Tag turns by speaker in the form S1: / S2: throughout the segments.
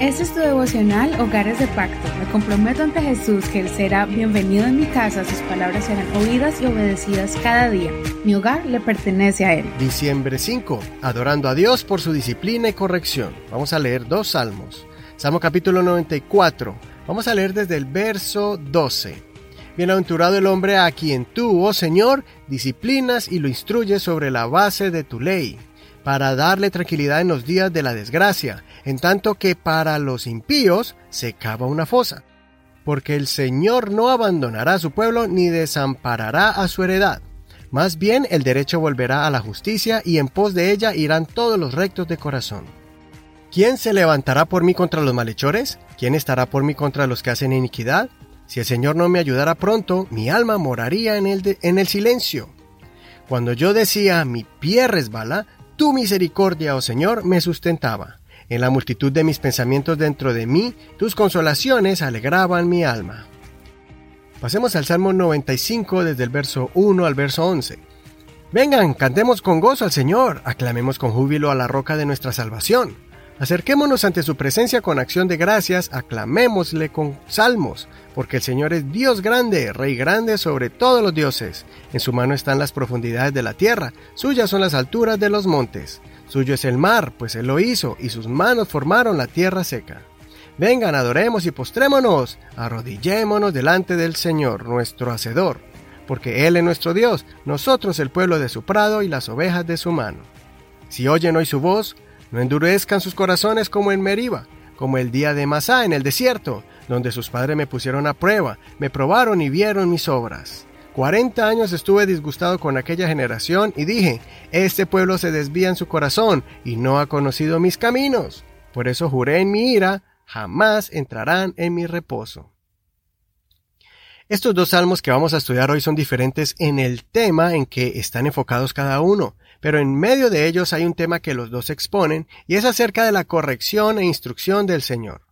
S1: Este es tu devocional Hogares de Pacto. Me comprometo ante Jesús que Él será bienvenido en mi casa, sus palabras serán oídas y obedecidas cada día. Mi hogar le pertenece a Él.
S2: Diciembre 5. Adorando a Dios por su disciplina y corrección. Vamos a leer dos salmos. Salmo capítulo 94. Vamos a leer desde el verso 12. Bienaventurado el hombre a quien tú, oh Señor, disciplinas y lo instruyes sobre la base de tu ley para darle tranquilidad en los días de la desgracia, en tanto que para los impíos se cava una fosa. Porque el Señor no abandonará a su pueblo ni desamparará a su heredad. Más bien el derecho volverá a la justicia y en pos de ella irán todos los rectos de corazón. ¿Quién se levantará por mí contra los malhechores? ¿Quién estará por mí contra los que hacen iniquidad? Si el Señor no me ayudara pronto, mi alma moraría en el, en el silencio. Cuando yo decía, mi pie resbala, tu misericordia, oh Señor, me sustentaba. En la multitud de mis pensamientos dentro de mí, tus consolaciones alegraban mi alma. Pasemos al Salmo 95 desde el verso 1 al verso 11. Vengan, cantemos con gozo al Señor, aclamemos con júbilo a la roca de nuestra salvación. Acerquémonos ante su presencia con acción de gracias, aclamémosle con salmos, porque el Señor es Dios grande, Rey grande sobre todos los dioses. En su mano están las profundidades de la tierra, suyas son las alturas de los montes. Suyo es el mar, pues Él lo hizo, y sus manos formaron la tierra seca. Vengan, adoremos y postrémonos, arrodillémonos delante del Señor, nuestro Hacedor, porque Él es nuestro Dios, nosotros el pueblo de su prado y las ovejas de su mano. Si oyen hoy su voz, no endurezcan sus corazones como en Meriba, como el día de Masá en el desierto, donde sus padres me pusieron a prueba, me probaron y vieron mis obras. Cuarenta años estuve disgustado con aquella generación y dije, este pueblo se desvía en su corazón y no ha conocido mis caminos. Por eso juré en mi ira, jamás entrarán en mi reposo. Estos dos salmos que vamos a estudiar hoy son diferentes en el tema en que están enfocados cada uno, pero en medio de ellos hay un tema que los dos exponen y es acerca de la corrección e instrucción del Señor.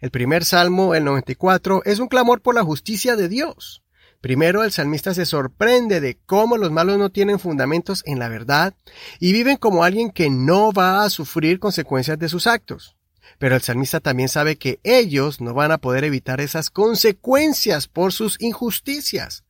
S2: El primer salmo, el 94, es un clamor por la justicia de Dios. Primero, el salmista se sorprende de cómo los malos no tienen fundamentos en la verdad y viven como alguien que no va a sufrir consecuencias de sus actos. Pero el salmista también sabe que ellos no van a poder evitar esas consecuencias por sus injusticias.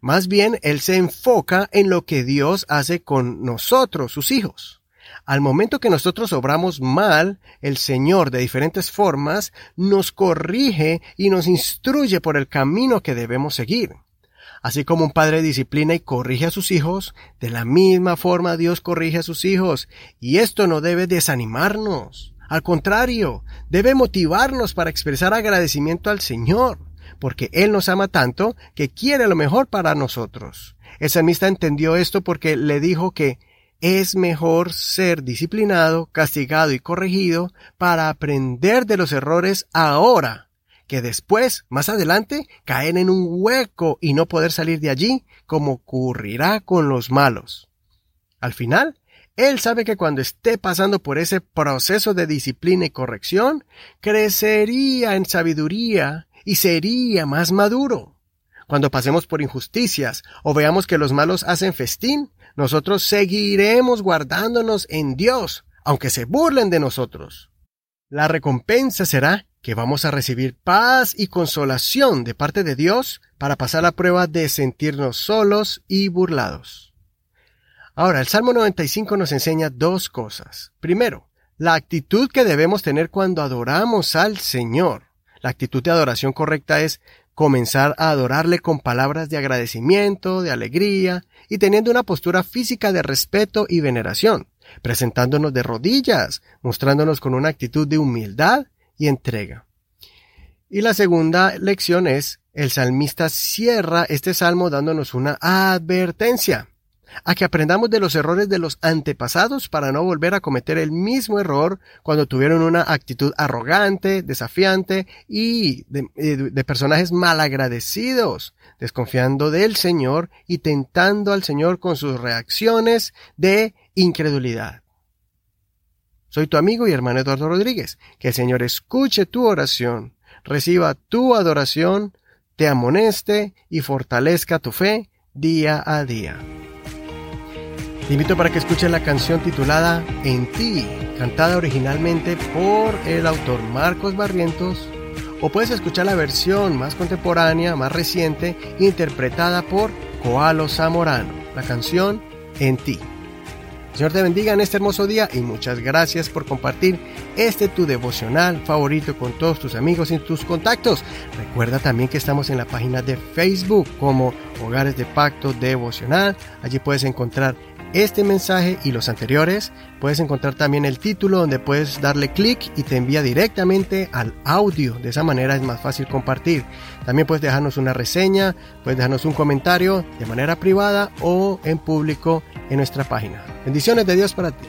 S2: Más bien, él se enfoca en lo que Dios hace con nosotros, sus hijos. Al momento que nosotros obramos mal, el Señor de diferentes formas nos corrige y nos instruye por el camino que debemos seguir. Así como un padre disciplina y corrige a sus hijos, de la misma forma Dios corrige a sus hijos, y esto no debe desanimarnos. Al contrario, debe motivarnos para expresar agradecimiento al Señor, porque Él nos ama tanto que quiere lo mejor para nosotros. El salmista entendió esto porque le dijo que es mejor ser disciplinado, castigado y corregido para aprender de los errores ahora que después, más adelante, caer en un hueco y no poder salir de allí, como ocurrirá con los malos. Al final, él sabe que cuando esté pasando por ese proceso de disciplina y corrección, crecería en sabiduría y sería más maduro. Cuando pasemos por injusticias o veamos que los malos hacen festín, nosotros seguiremos guardándonos en Dios, aunque se burlen de nosotros. La recompensa será que vamos a recibir paz y consolación de parte de Dios para pasar la prueba de sentirnos solos y burlados. Ahora, el Salmo 95 nos enseña dos cosas. Primero, la actitud que debemos tener cuando adoramos al Señor. La actitud de adoración correcta es comenzar a adorarle con palabras de agradecimiento, de alegría y teniendo una postura física de respeto y veneración, presentándonos de rodillas, mostrándonos con una actitud de humildad y entrega. Y la segunda lección es, el salmista cierra este salmo dándonos una advertencia a que aprendamos de los errores de los antepasados para no volver a cometer el mismo error cuando tuvieron una actitud arrogante, desafiante y de, eh, personajes malagradecidos, desconfiando del Señor y tentando al Señor con sus reacciones de incredulidad. Soy tu amigo y hermano Eduardo Rodríguez. Que el Señor escuche tu oración, reciba tu adoración, te amoneste y fortalezca tu fe día a día. Te invito para que escuches la canción titulada En ti cantada originalmente por el autor Marcos Barrientos, o puedes escuchar la versión más contemporánea, más reciente, interpretada por Coalo Zamorano, la canción En ti. Señor te bendiga en este hermoso día y muchas gracias por compartir este tu devocional favorito con todos tus amigos y tus contactos. Recuerda también que estamos en la página de Facebook como Hogares de Pacto Devocional. Allí puedes encontrar este mensaje y los anteriores, puedes encontrar también el título donde puedes darle clic y te envía directamente al audio. De esa manera es más fácil compartir. También puedes dejarnos una reseña, puedes dejarnos un comentario de manera privada o en público en nuestra página. Bendiciones de Dios para ti.